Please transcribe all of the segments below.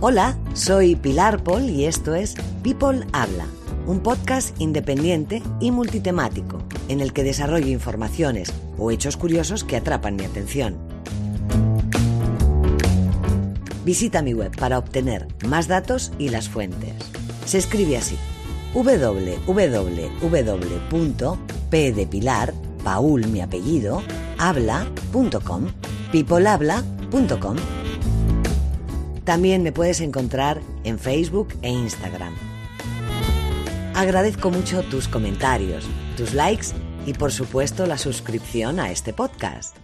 Hola, soy Pilar Paul y esto es People Habla, un podcast independiente y multitemático en el que desarrollo informaciones o hechos curiosos que atrapan mi atención. Visita mi web para obtener más datos y las fuentes. Se escribe así: www.p Paul mi apellido, habla.com, peoplehabla.com. También me puedes encontrar en Facebook e Instagram. Agradezco mucho tus comentarios, tus likes y por supuesto la suscripción a este podcast.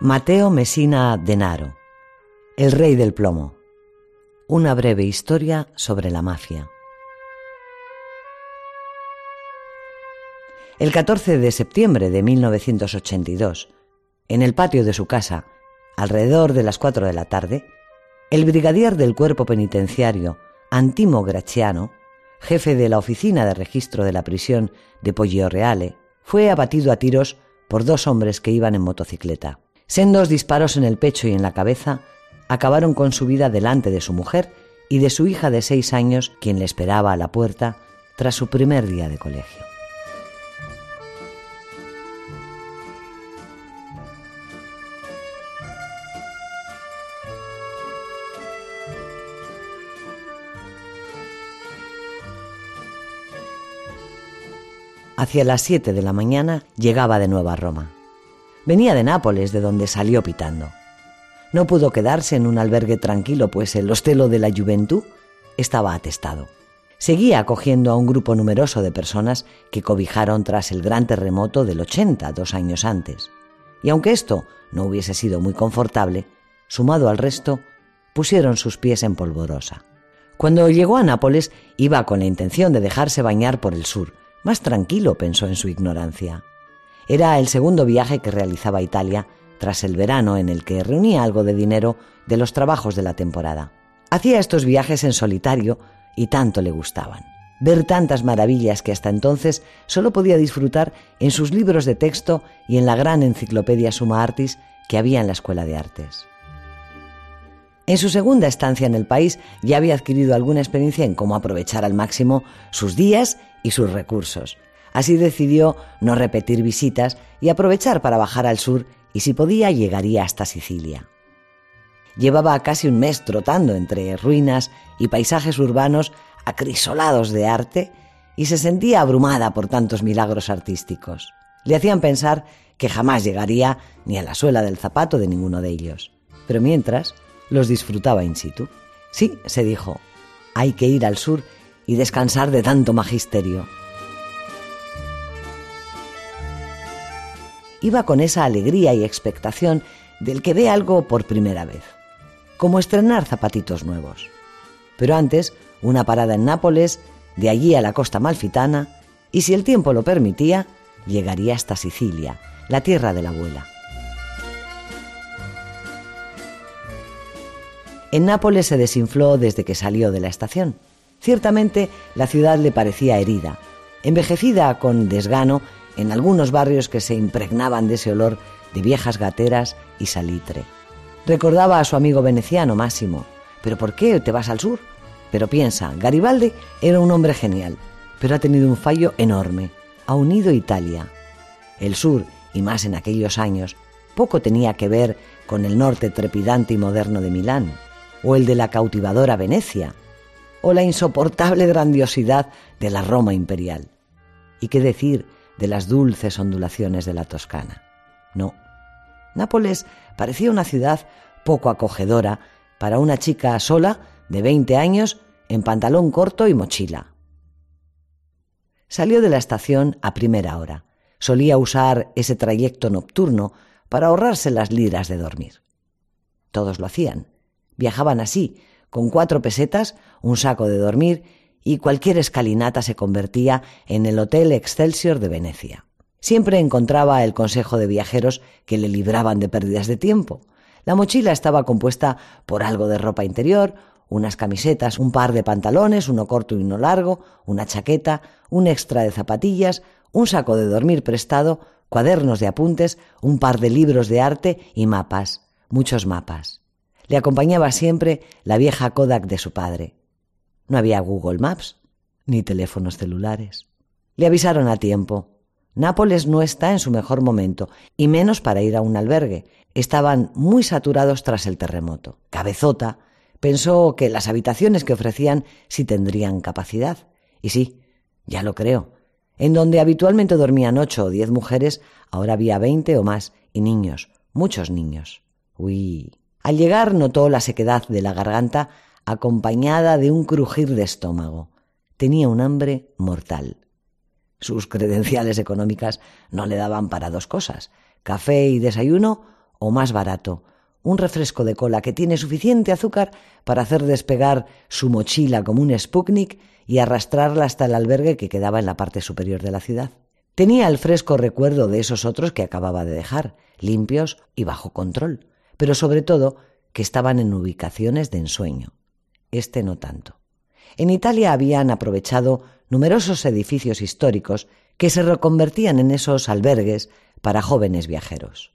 Mateo Messina Denaro, el rey del plomo. Una breve historia sobre la mafia. El 14 de septiembre de 1982, en el patio de su casa, alrededor de las cuatro de la tarde, el brigadier del cuerpo penitenciario, Antimo Graciano, jefe de la oficina de registro de la prisión de Poggio Reale, fue abatido a tiros por dos hombres que iban en motocicleta. Sendos disparos en el pecho y en la cabeza acabaron con su vida delante de su mujer y de su hija de seis años, quien le esperaba a la puerta tras su primer día de colegio. Hacia las siete de la mañana llegaba de nuevo a Roma. Venía de Nápoles, de donde salió pitando. No pudo quedarse en un albergue tranquilo, pues el hostelo de la Juventud estaba atestado. Seguía acogiendo a un grupo numeroso de personas que cobijaron tras el gran terremoto del 80, dos años antes. Y aunque esto no hubiese sido muy confortable, sumado al resto, pusieron sus pies en polvorosa. Cuando llegó a Nápoles, iba con la intención de dejarse bañar por el sur, más tranquilo, pensó en su ignorancia. Era el segundo viaje que realizaba a Italia tras el verano en el que reunía algo de dinero de los trabajos de la temporada. Hacía estos viajes en solitario y tanto le gustaban. Ver tantas maravillas que hasta entonces solo podía disfrutar en sus libros de texto y en la gran enciclopedia Suma Artis que había en la Escuela de Artes. En su segunda estancia en el país ya había adquirido alguna experiencia en cómo aprovechar al máximo sus días y sus recursos. Así decidió no repetir visitas y aprovechar para bajar al sur y si podía llegaría hasta Sicilia. Llevaba casi un mes trotando entre ruinas y paisajes urbanos acrisolados de arte y se sentía abrumada por tantos milagros artísticos. Le hacían pensar que jamás llegaría ni a la suela del zapato de ninguno de ellos. Pero mientras, los disfrutaba in situ. Sí, se dijo, hay que ir al sur y descansar de tanto magisterio. Iba con esa alegría y expectación del que ve algo por primera vez, como estrenar zapatitos nuevos. Pero antes, una parada en Nápoles, de allí a la costa malfitana, y si el tiempo lo permitía, llegaría hasta Sicilia, la tierra de la abuela. En Nápoles se desinfló desde que salió de la estación. Ciertamente la ciudad le parecía herida, envejecida con desgano en algunos barrios que se impregnaban de ese olor de viejas gateras y salitre. Recordaba a su amigo veneciano Máximo, ¿pero por qué te vas al sur? Pero piensa, Garibaldi era un hombre genial, pero ha tenido un fallo enorme. Ha unido Italia. El sur, y más en aquellos años, poco tenía que ver con el norte trepidante y moderno de Milán, o el de la cautivadora Venecia, o la insoportable grandiosidad de la Roma imperial. ¿Y qué decir de las dulces ondulaciones de la Toscana? No. Nápoles parecía una ciudad poco acogedora para una chica sola de 20 años en pantalón corto y mochila. Salió de la estación a primera hora. Solía usar ese trayecto nocturno para ahorrarse las liras de dormir. Todos lo hacían. Viajaban así, con cuatro pesetas, un saco de dormir y cualquier escalinata se convertía en el Hotel Excelsior de Venecia. Siempre encontraba el consejo de viajeros que le libraban de pérdidas de tiempo. La mochila estaba compuesta por algo de ropa interior, unas camisetas, un par de pantalones, uno corto y uno largo, una chaqueta, un extra de zapatillas, un saco de dormir prestado, cuadernos de apuntes, un par de libros de arte y mapas, muchos mapas. Le acompañaba siempre la vieja Kodak de su padre. No había Google Maps, ni teléfonos celulares. Le avisaron a tiempo. Nápoles no está en su mejor momento, y menos para ir a un albergue. Estaban muy saturados tras el terremoto. Cabezota pensó que las habitaciones que ofrecían sí tendrían capacidad. Y sí, ya lo creo. En donde habitualmente dormían ocho o diez mujeres, ahora había veinte o más, y niños, muchos niños. Uy. Al llegar notó la sequedad de la garganta acompañada de un crujir de estómago. Tenía un hambre mortal. Sus credenciales económicas no le daban para dos cosas, café y desayuno o más barato, un refresco de cola que tiene suficiente azúcar para hacer despegar su mochila como un Sputnik y arrastrarla hasta el albergue que quedaba en la parte superior de la ciudad. Tenía el fresco recuerdo de esos otros que acababa de dejar, limpios y bajo control, pero sobre todo que estaban en ubicaciones de ensueño este no tanto. En Italia habían aprovechado numerosos edificios históricos que se reconvertían en esos albergues para jóvenes viajeros.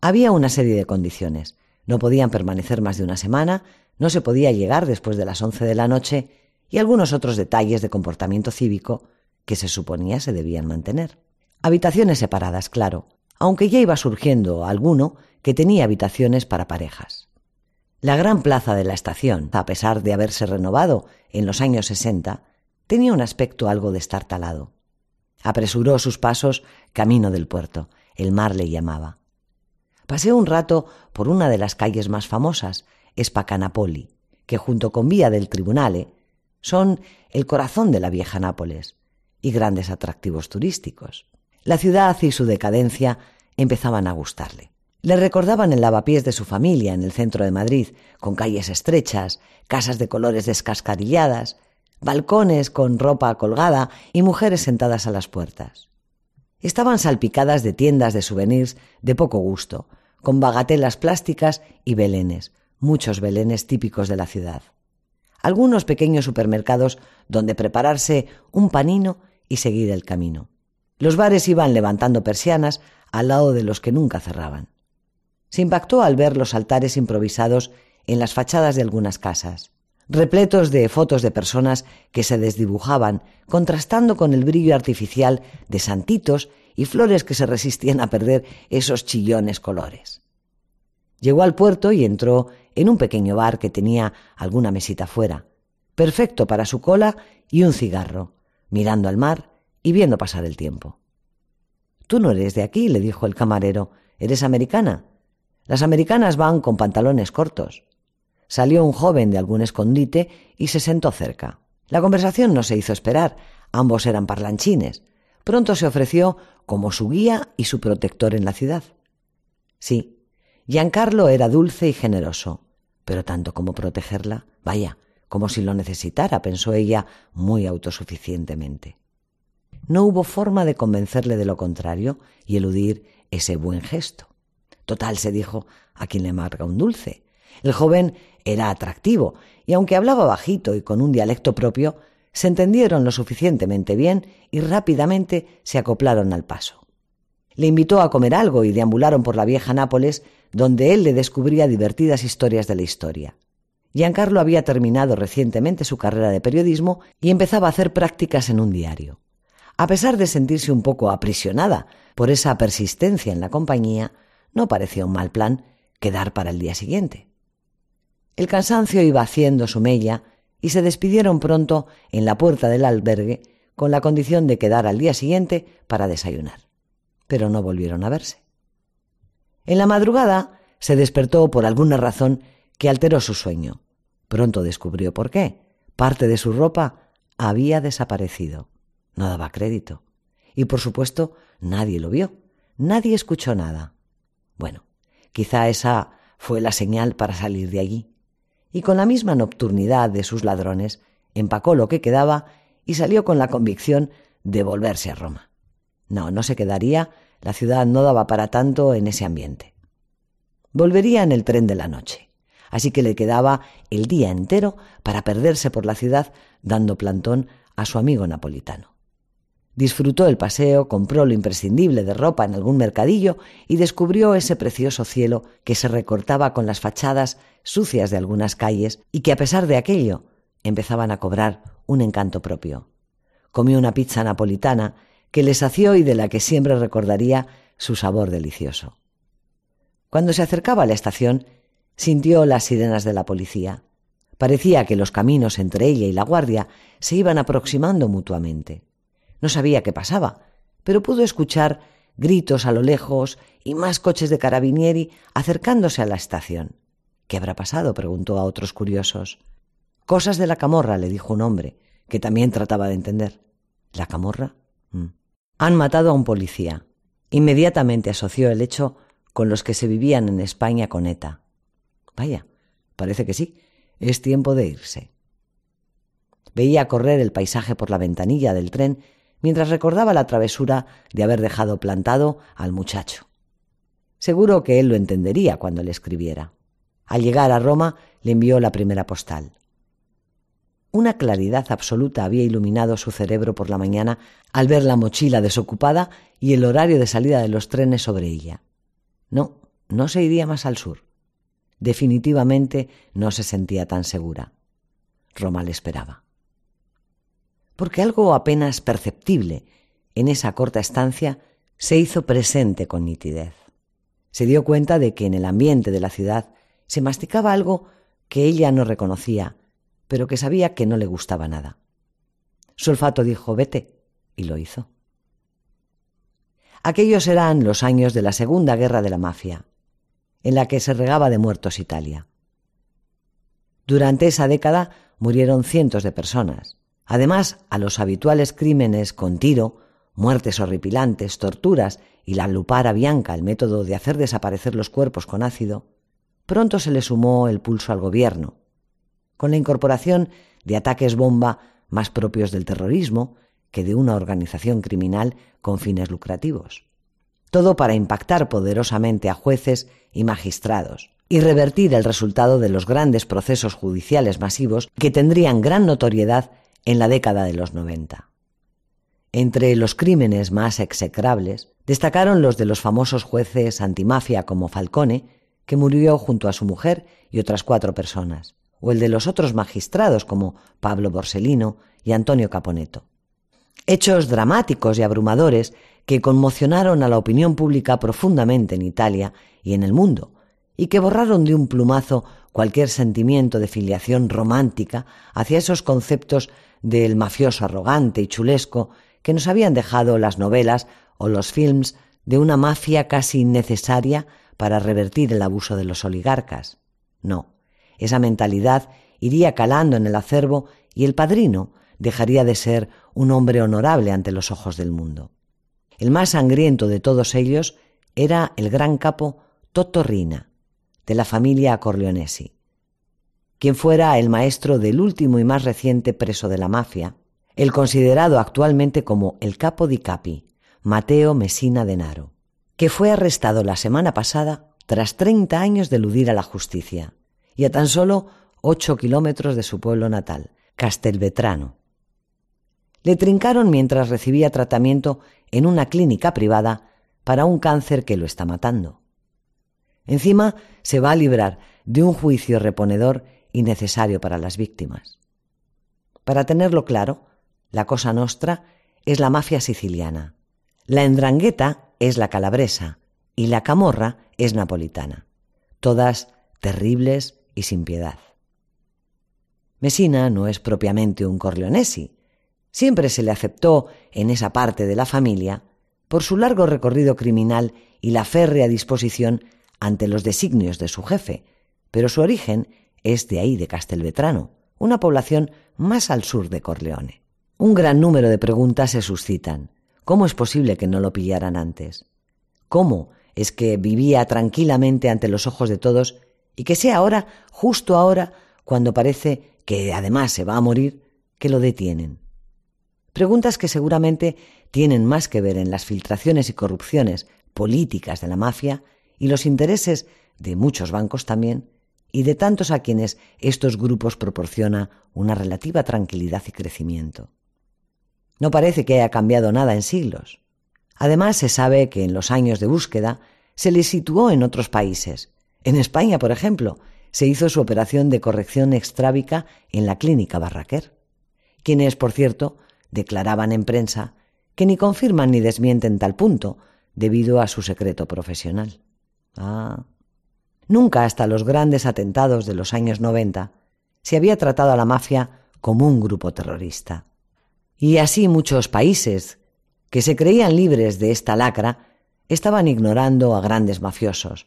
Había una serie de condiciones. No podían permanecer más de una semana, no se podía llegar después de las once de la noche y algunos otros detalles de comportamiento cívico que se suponía se debían mantener. Habitaciones separadas, claro, aunque ya iba surgiendo alguno que tenía habitaciones para parejas. La gran plaza de la estación, a pesar de haberse renovado en los años sesenta, tenía un aspecto algo destartalado. Apresuró sus pasos camino del puerto. El mar le llamaba. Paseó un rato por una de las calles más famosas, Espacanapoli, que junto con Vía del Tribunale son el corazón de la vieja Nápoles y grandes atractivos turísticos. La ciudad y su decadencia empezaban a gustarle. Le recordaban el lavapiés de su familia en el centro de Madrid, con calles estrechas, casas de colores descascarilladas, balcones con ropa colgada y mujeres sentadas a las puertas. Estaban salpicadas de tiendas de souvenirs de poco gusto, con bagatelas plásticas y belenes, muchos belenes típicos de la ciudad. Algunos pequeños supermercados donde prepararse un panino y seguir el camino. Los bares iban levantando persianas al lado de los que nunca cerraban. Se impactó al ver los altares improvisados en las fachadas de algunas casas, repletos de fotos de personas que se desdibujaban, contrastando con el brillo artificial de santitos y flores que se resistían a perder esos chillones colores. Llegó al puerto y entró en un pequeño bar que tenía alguna mesita fuera, perfecto para su cola y un cigarro, mirando al mar y viendo pasar el tiempo. Tú no eres de aquí, le dijo el camarero. ¿Eres americana? Las americanas van con pantalones cortos. Salió un joven de algún escondite y se sentó cerca. La conversación no se hizo esperar, ambos eran parlanchines. Pronto se ofreció como su guía y su protector en la ciudad. Sí, Giancarlo era dulce y generoso, pero tanto como protegerla, vaya, como si lo necesitara, pensó ella muy autosuficientemente. No hubo forma de convencerle de lo contrario y eludir ese buen gesto. Total, se dijo, a quien le marca un dulce. El joven era atractivo, y aunque hablaba bajito y con un dialecto propio, se entendieron lo suficientemente bien y rápidamente se acoplaron al paso. Le invitó a comer algo y deambularon por la vieja Nápoles, donde él le descubría divertidas historias de la historia. Giancarlo había terminado recientemente su carrera de periodismo y empezaba a hacer prácticas en un diario. A pesar de sentirse un poco aprisionada por esa persistencia en la compañía, no parecía un mal plan quedar para el día siguiente. El cansancio iba haciendo su mella y se despidieron pronto en la puerta del albergue con la condición de quedar al día siguiente para desayunar. Pero no volvieron a verse. En la madrugada se despertó por alguna razón que alteró su sueño. Pronto descubrió por qué. Parte de su ropa había desaparecido. no daba crédito. Y por supuesto, nadie lo vio, nadie escuchó nada. Bueno, quizá esa fue la señal para salir de allí. Y con la misma nocturnidad de sus ladrones, empacó lo que quedaba y salió con la convicción de volverse a Roma. No, no se quedaría, la ciudad no daba para tanto en ese ambiente. Volvería en el tren de la noche, así que le quedaba el día entero para perderse por la ciudad dando plantón a su amigo napolitano. Disfrutó el paseo, compró lo imprescindible de ropa en algún mercadillo y descubrió ese precioso cielo que se recortaba con las fachadas sucias de algunas calles y que a pesar de aquello empezaban a cobrar un encanto propio. Comió una pizza napolitana que le sació y de la que siempre recordaría su sabor delicioso. Cuando se acercaba a la estación, sintió las sirenas de la policía. Parecía que los caminos entre ella y la guardia se iban aproximando mutuamente. No sabía qué pasaba, pero pudo escuchar gritos a lo lejos y más coches de carabinieri acercándose a la estación. ¿Qué habrá pasado? preguntó a otros curiosos. Cosas de la camorra, le dijo un hombre, que también trataba de entender. ¿La camorra? Mm. Han matado a un policía. Inmediatamente asoció el hecho con los que se vivían en España con ETA. Vaya, parece que sí. Es tiempo de irse. Veía correr el paisaje por la ventanilla del tren mientras recordaba la travesura de haber dejado plantado al muchacho. Seguro que él lo entendería cuando le escribiera. Al llegar a Roma le envió la primera postal. Una claridad absoluta había iluminado su cerebro por la mañana al ver la mochila desocupada y el horario de salida de los trenes sobre ella. No, no se iría más al sur. Definitivamente no se sentía tan segura. Roma le esperaba porque algo apenas perceptible en esa corta estancia se hizo presente con nitidez. Se dio cuenta de que en el ambiente de la ciudad se masticaba algo que ella no reconocía, pero que sabía que no le gustaba nada. Su olfato dijo vete, y lo hizo. Aquellos eran los años de la Segunda Guerra de la Mafia, en la que se regaba de muertos Italia. Durante esa década murieron cientos de personas. Además, a los habituales crímenes con tiro, muertes horripilantes, torturas y la lupara bianca, el método de hacer desaparecer los cuerpos con ácido, pronto se le sumó el pulso al gobierno, con la incorporación de ataques bomba más propios del terrorismo que de una organización criminal con fines lucrativos. Todo para impactar poderosamente a jueces y magistrados y revertir el resultado de los grandes procesos judiciales masivos que tendrían gran notoriedad en la década de los 90. Entre los crímenes más execrables destacaron los de los famosos jueces antimafia como Falcone, que murió junto a su mujer y otras cuatro personas, o el de los otros magistrados como Pablo Borsellino y Antonio Caponeto. Hechos dramáticos y abrumadores que conmocionaron a la opinión pública profundamente en Italia y en el mundo, y que borraron de un plumazo cualquier sentimiento de filiación romántica hacia esos conceptos del mafioso arrogante y chulesco que nos habían dejado las novelas o los films de una mafia casi innecesaria para revertir el abuso de los oligarcas. No, esa mentalidad iría calando en el acervo y el padrino dejaría de ser un hombre honorable ante los ojos del mundo. El más sangriento de todos ellos era el gran capo Toto Rina, de la familia Corleonesi quien fuera el maestro del último y más reciente preso de la mafia, el considerado actualmente como el capo di capi, Mateo Messina Denaro, que fue arrestado la semana pasada tras 30 años de eludir a la justicia y a tan solo 8 kilómetros de su pueblo natal, Castelvetrano. Le trincaron mientras recibía tratamiento en una clínica privada para un cáncer que lo está matando. Encima se va a librar de un juicio reponedor y necesario para las víctimas. Para tenerlo claro, la Cosa Nostra es la mafia siciliana, la Endrangheta es la calabresa y la Camorra es napolitana, todas terribles y sin piedad. Messina no es propiamente un Corleonesi, siempre se le aceptó en esa parte de la familia por su largo recorrido criminal y la férrea disposición ante los designios de su jefe, pero su origen es de ahí de Castelvetrano, una población más al sur de Corleone. Un gran número de preguntas se suscitan. ¿Cómo es posible que no lo pillaran antes? ¿Cómo es que vivía tranquilamente ante los ojos de todos y que sea ahora, justo ahora, cuando parece que además se va a morir, que lo detienen? Preguntas que seguramente tienen más que ver en las filtraciones y corrupciones políticas de la mafia y los intereses de muchos bancos también, y de tantos a quienes estos grupos proporciona una relativa tranquilidad y crecimiento. No parece que haya cambiado nada en siglos. Además, se sabe que en los años de búsqueda se le situó en otros países. En España, por ejemplo, se hizo su operación de corrección extrábica en la clínica Barraquer, quienes, por cierto, declaraban en prensa que ni confirman ni desmienten tal punto, debido a su secreto profesional. Ah. Nunca hasta los grandes atentados de los años 90 se había tratado a la mafia como un grupo terrorista. Y así muchos países que se creían libres de esta lacra estaban ignorando a grandes mafiosos,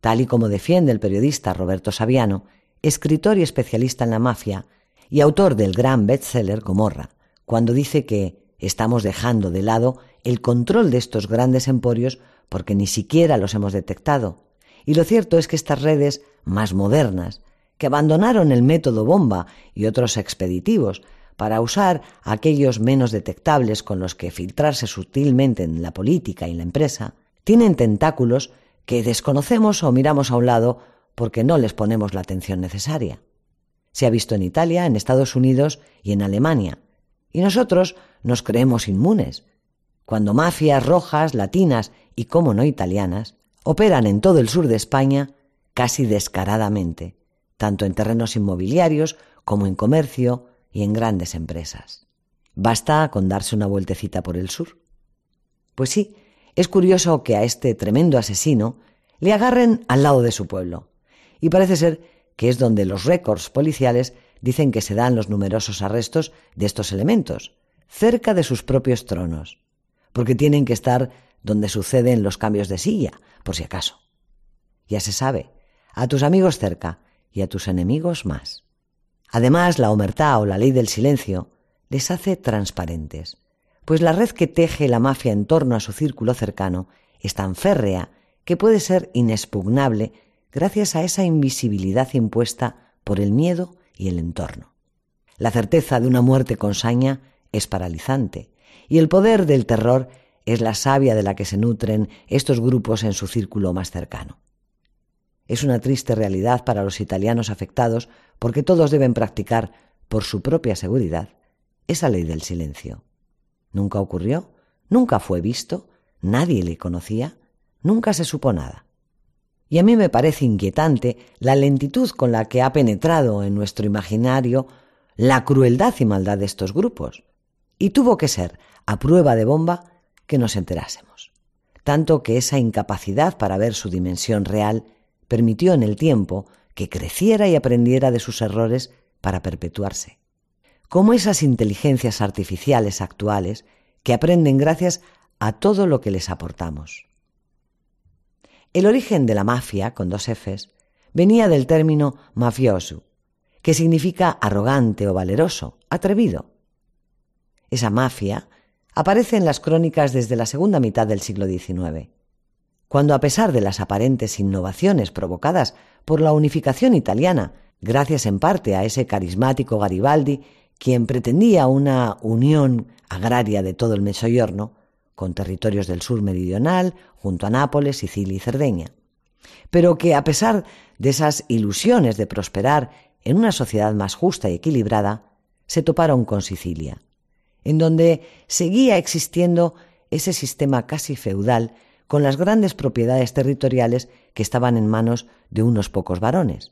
tal y como defiende el periodista Roberto Saviano, escritor y especialista en la mafia y autor del gran bestseller Gomorra, cuando dice que estamos dejando de lado el control de estos grandes emporios porque ni siquiera los hemos detectado. Y lo cierto es que estas redes más modernas, que abandonaron el método bomba y otros expeditivos para usar aquellos menos detectables con los que filtrarse sutilmente en la política y la empresa, tienen tentáculos que desconocemos o miramos a un lado porque no les ponemos la atención necesaria. Se ha visto en Italia, en Estados Unidos y en Alemania, y nosotros nos creemos inmunes, cuando mafias rojas, latinas y, como no, italianas, operan en todo el sur de España casi descaradamente, tanto en terrenos inmobiliarios como en comercio y en grandes empresas. Basta con darse una vueltecita por el sur. Pues sí, es curioso que a este tremendo asesino le agarren al lado de su pueblo, y parece ser que es donde los récords policiales dicen que se dan los numerosos arrestos de estos elementos, cerca de sus propios tronos, porque tienen que estar donde suceden los cambios de silla, por si acaso. Ya se sabe, a tus amigos cerca y a tus enemigos más. Además, la omertá o la ley del silencio les hace transparentes, pues la red que teje la mafia en torno a su círculo cercano es tan férrea que puede ser inexpugnable gracias a esa invisibilidad impuesta por el miedo y el entorno. La certeza de una muerte con saña es paralizante, y el poder del terror es la savia de la que se nutren estos grupos en su círculo más cercano. Es una triste realidad para los italianos afectados porque todos deben practicar, por su propia seguridad, esa ley del silencio. Nunca ocurrió, nunca fue visto, nadie le conocía, nunca se supo nada. Y a mí me parece inquietante la lentitud con la que ha penetrado en nuestro imaginario la crueldad y maldad de estos grupos, y tuvo que ser, a prueba de bomba, que nos enterásemos. Tanto que esa incapacidad para ver su dimensión real permitió en el tiempo que creciera y aprendiera de sus errores para perpetuarse. Como esas inteligencias artificiales actuales que aprenden gracias a todo lo que les aportamos. El origen de la mafia, con dos Fs, venía del término mafioso, que significa arrogante o valeroso, atrevido. Esa mafia aparece en las crónicas desde la segunda mitad del siglo XIX, cuando a pesar de las aparentes innovaciones provocadas por la unificación italiana, gracias en parte a ese carismático Garibaldi, quien pretendía una unión agraria de todo el Mesoyorno, con territorios del sur meridional, junto a Nápoles, Sicilia y Cerdeña, pero que a pesar de esas ilusiones de prosperar en una sociedad más justa y equilibrada, se toparon con Sicilia, en donde seguía existiendo ese sistema casi feudal con las grandes propiedades territoriales que estaban en manos de unos pocos varones,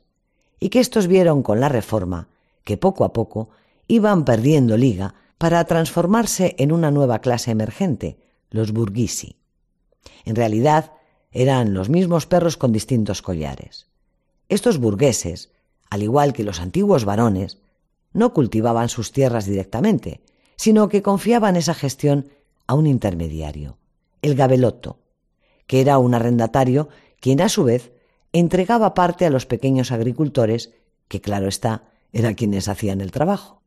y que éstos vieron con la reforma que poco a poco iban perdiendo liga para transformarse en una nueva clase emergente, los burguisi. En realidad, eran los mismos perros con distintos collares. Estos burgueses, al igual que los antiguos varones, no cultivaban sus tierras directamente, sino que confiaban esa gestión a un intermediario, el gabeloto, que era un arrendatario quien a su vez entregaba parte a los pequeños agricultores, que claro está, eran quienes hacían el trabajo.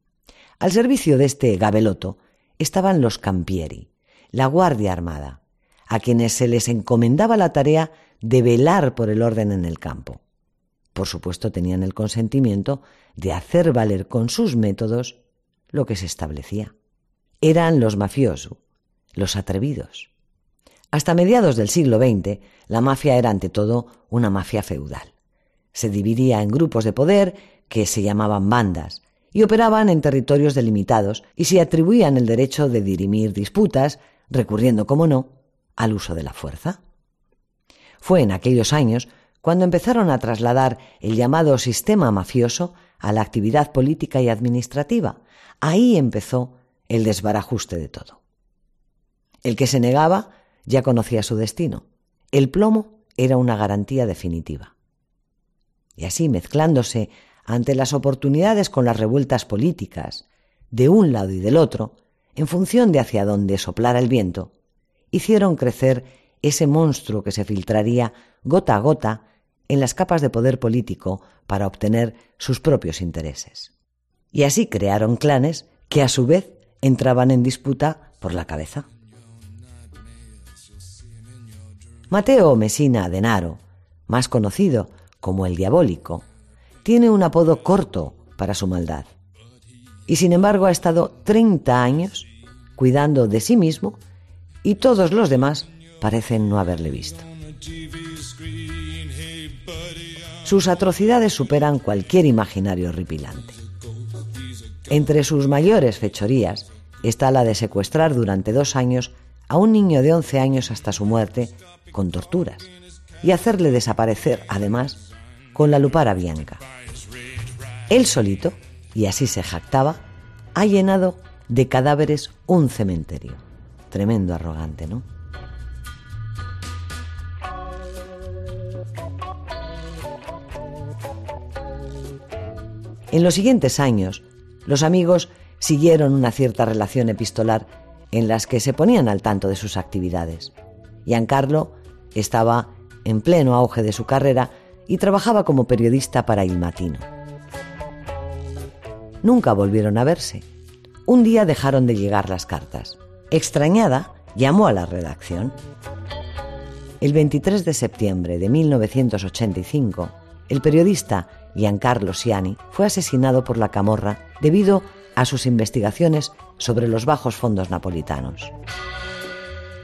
Al servicio de este gabeloto estaban los campieri, la Guardia Armada, a quienes se les encomendaba la tarea de velar por el orden en el campo. Por supuesto tenían el consentimiento de hacer valer con sus métodos lo que se establecía. Eran los mafiosos, los atrevidos. Hasta mediados del siglo XX, la mafia era ante todo una mafia feudal. Se dividía en grupos de poder que se llamaban bandas y operaban en territorios delimitados y se atribuían el derecho de dirimir disputas, recurriendo, como no, al uso de la fuerza. Fue en aquellos años cuando empezaron a trasladar el llamado sistema mafioso a la actividad política y administrativa. Ahí empezó el desbarajuste de todo. El que se negaba ya conocía su destino. El plomo era una garantía definitiva. Y así, mezclándose ante las oportunidades con las revueltas políticas, de un lado y del otro, en función de hacia dónde soplara el viento, hicieron crecer ese monstruo que se filtraría gota a gota en las capas de poder político para obtener sus propios intereses. Y así crearon clanes que a su vez entraban en disputa por la cabeza. Mateo Mesina Denaro, más conocido como el Diabólico, tiene un apodo corto para su maldad. Y sin embargo ha estado 30 años cuidando de sí mismo y todos los demás parecen no haberle visto. Sus atrocidades superan cualquier imaginario horripilante. Entre sus mayores fechorías está la de secuestrar durante dos años a un niño de 11 años hasta su muerte con torturas y hacerle desaparecer, además, con la lupara bianca. Él solito, y así se jactaba, ha llenado de cadáveres un cementerio. Tremendo arrogante, ¿no? En los siguientes años, los amigos siguieron una cierta relación epistolar en las que se ponían al tanto de sus actividades. Giancarlo estaba en pleno auge de su carrera y trabajaba como periodista para Il Matino. Nunca volvieron a verse. Un día dejaron de llegar las cartas. Extrañada, llamó a la redacción. El 23 de septiembre de 1985, el periodista Giancarlo Siani fue asesinado por la camorra debido a sus investigaciones sobre los bajos fondos napolitanos.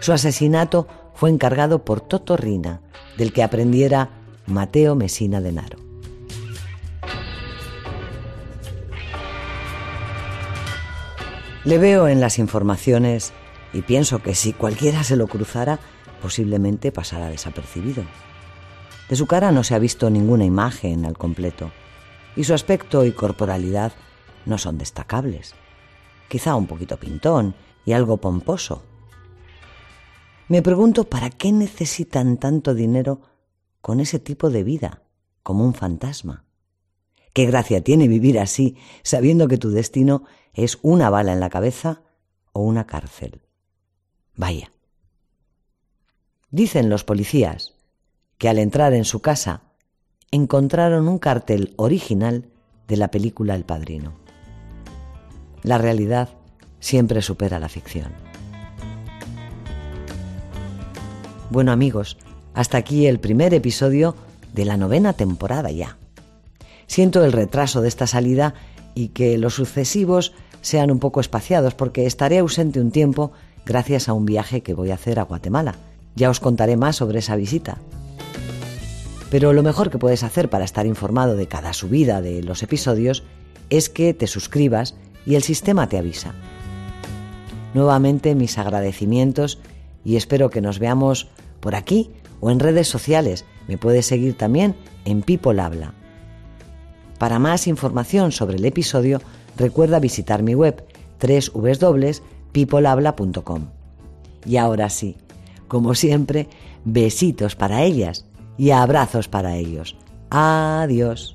Su asesinato fue encargado por Toto Rina, del que aprendiera Mateo Messina Denaro. Le veo en las informaciones y pienso que si cualquiera se lo cruzara, posiblemente pasara desapercibido. De su cara no se ha visto ninguna imagen al completo, y su aspecto y corporalidad no son destacables. Quizá un poquito pintón y algo pomposo. Me pregunto para qué necesitan tanto dinero con ese tipo de vida, como un fantasma. ¿Qué gracia tiene vivir así, sabiendo que tu destino es una bala en la cabeza o una cárcel? Vaya. Dicen los policías que al entrar en su casa encontraron un cartel original de la película El Padrino. La realidad siempre supera la ficción. Bueno amigos, hasta aquí el primer episodio de la novena temporada ya. Siento el retraso de esta salida y que los sucesivos sean un poco espaciados porque estaré ausente un tiempo gracias a un viaje que voy a hacer a Guatemala. Ya os contaré más sobre esa visita. Pero lo mejor que puedes hacer para estar informado de cada subida de los episodios es que te suscribas y el sistema te avisa. Nuevamente mis agradecimientos y espero que nos veamos por aquí o en redes sociales. Me puedes seguir también en People Habla. Para más información sobre el episodio, recuerda visitar mi web www.peoplehabla.com. Y ahora sí, como siempre, besitos para ellas y abrazos para ellos. Adiós.